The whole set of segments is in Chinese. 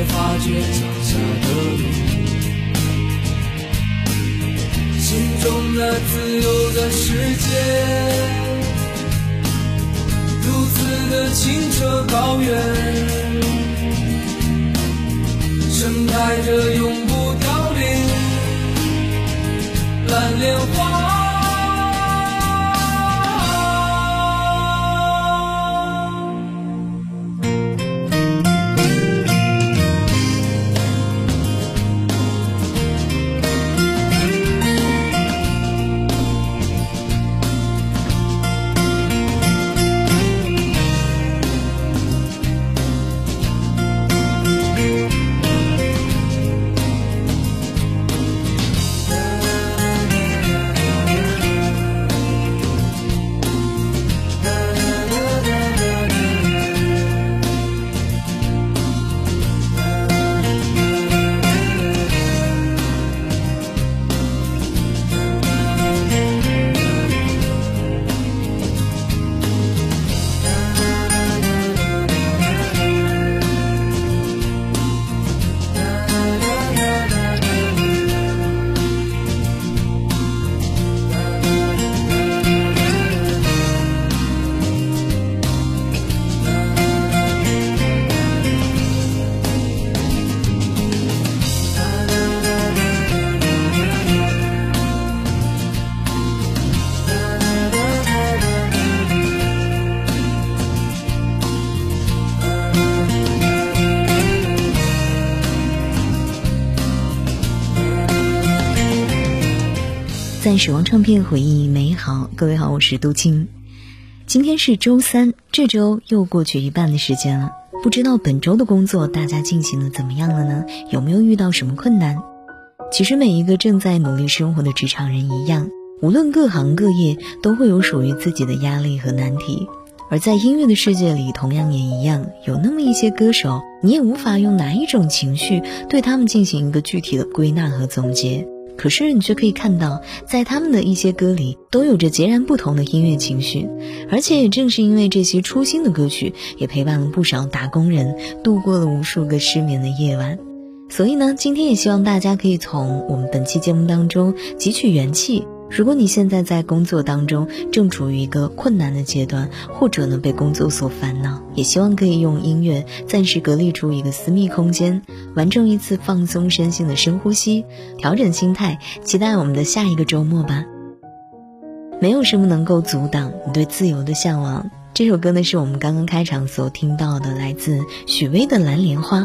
才发觉脚下的路，心中那自由的世界。如此的清澈高远，盛开着在守望唱片回忆美好，各位好，我是杜青。今天是周三，这周又过去一半的时间了。不知道本周的工作大家进行的怎么样了呢？有没有遇到什么困难？其实每一个正在努力生活的职场人一样，无论各行各业，都会有属于自己的压力和难题。而在音乐的世界里，同样也一样，有那么一些歌手，你也无法用哪一种情绪对他们进行一个具体的归纳和总结。可是你却可以看到，在他们的一些歌里，都有着截然不同的音乐情绪，而且也正是因为这些初心的歌曲，也陪伴了不少打工人度过了无数个失眠的夜晚。所以呢，今天也希望大家可以从我们本期节目当中汲取元气。如果你现在在工作当中正处于一个困难的阶段，或者呢被工作所烦恼，也希望可以用音乐暂时隔离出一个私密空间，完成一次放松身心的深呼吸，调整心态，期待我们的下一个周末吧。没有什么能够阻挡你对自由的向往。这首歌呢，是我们刚刚开场所听到的，来自许巍的《蓝莲花》。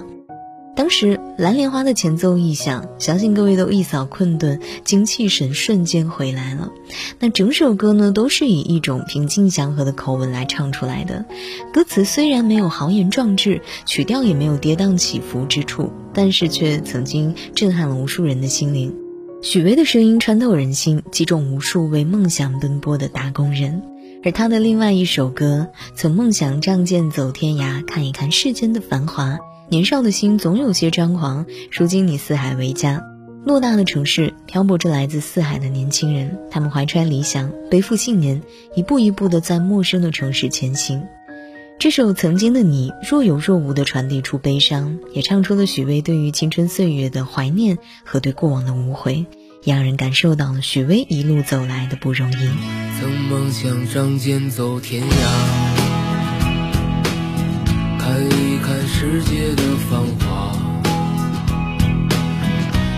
当时蓝莲花的前奏一响，相信各位都一扫困顿，精气神瞬间回来了。那整首歌呢，都是以一种平静祥和的口吻来唱出来的。歌词虽然没有豪言壮志，曲调也没有跌宕起伏之处，但是却曾经震撼了无数人的心灵。许巍的声音穿透人心，击中无数为梦想奔波的打工人。而他的另外一首歌《从梦想仗剑走天涯，看一看世间的繁华》。年少的心总有些张狂，如今你四海为家，偌大的城市漂泊着来自四海的年轻人，他们怀揣理想，背负信念，一步一步的在陌生的城市前行。这首《曾经的你》若有若无的传递出悲伤，也唱出了许巍对于青春岁月的怀念和对过往的无悔，也让人感受到了许巍一路走来的不容易。曾梦想仗剑走天涯。看世界的繁华，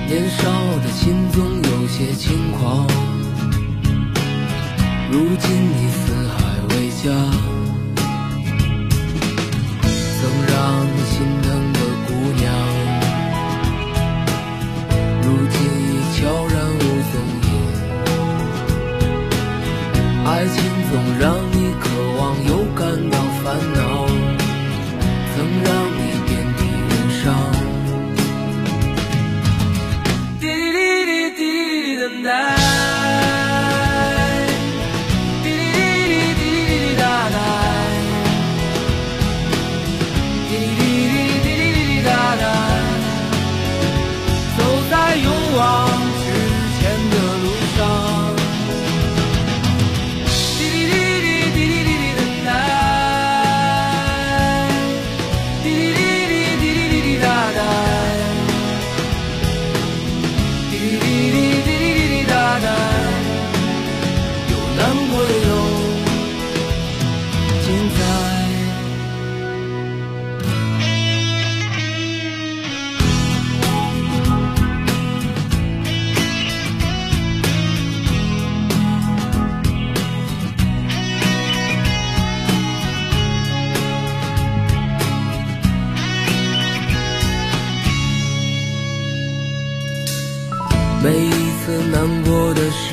年少的心总有些轻狂。如今你四海为家，曾让你心疼的姑娘，如今已悄然无踪影。爱情总让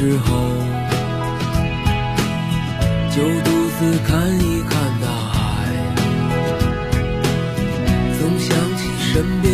时候，就独自看一看大海，总想起身边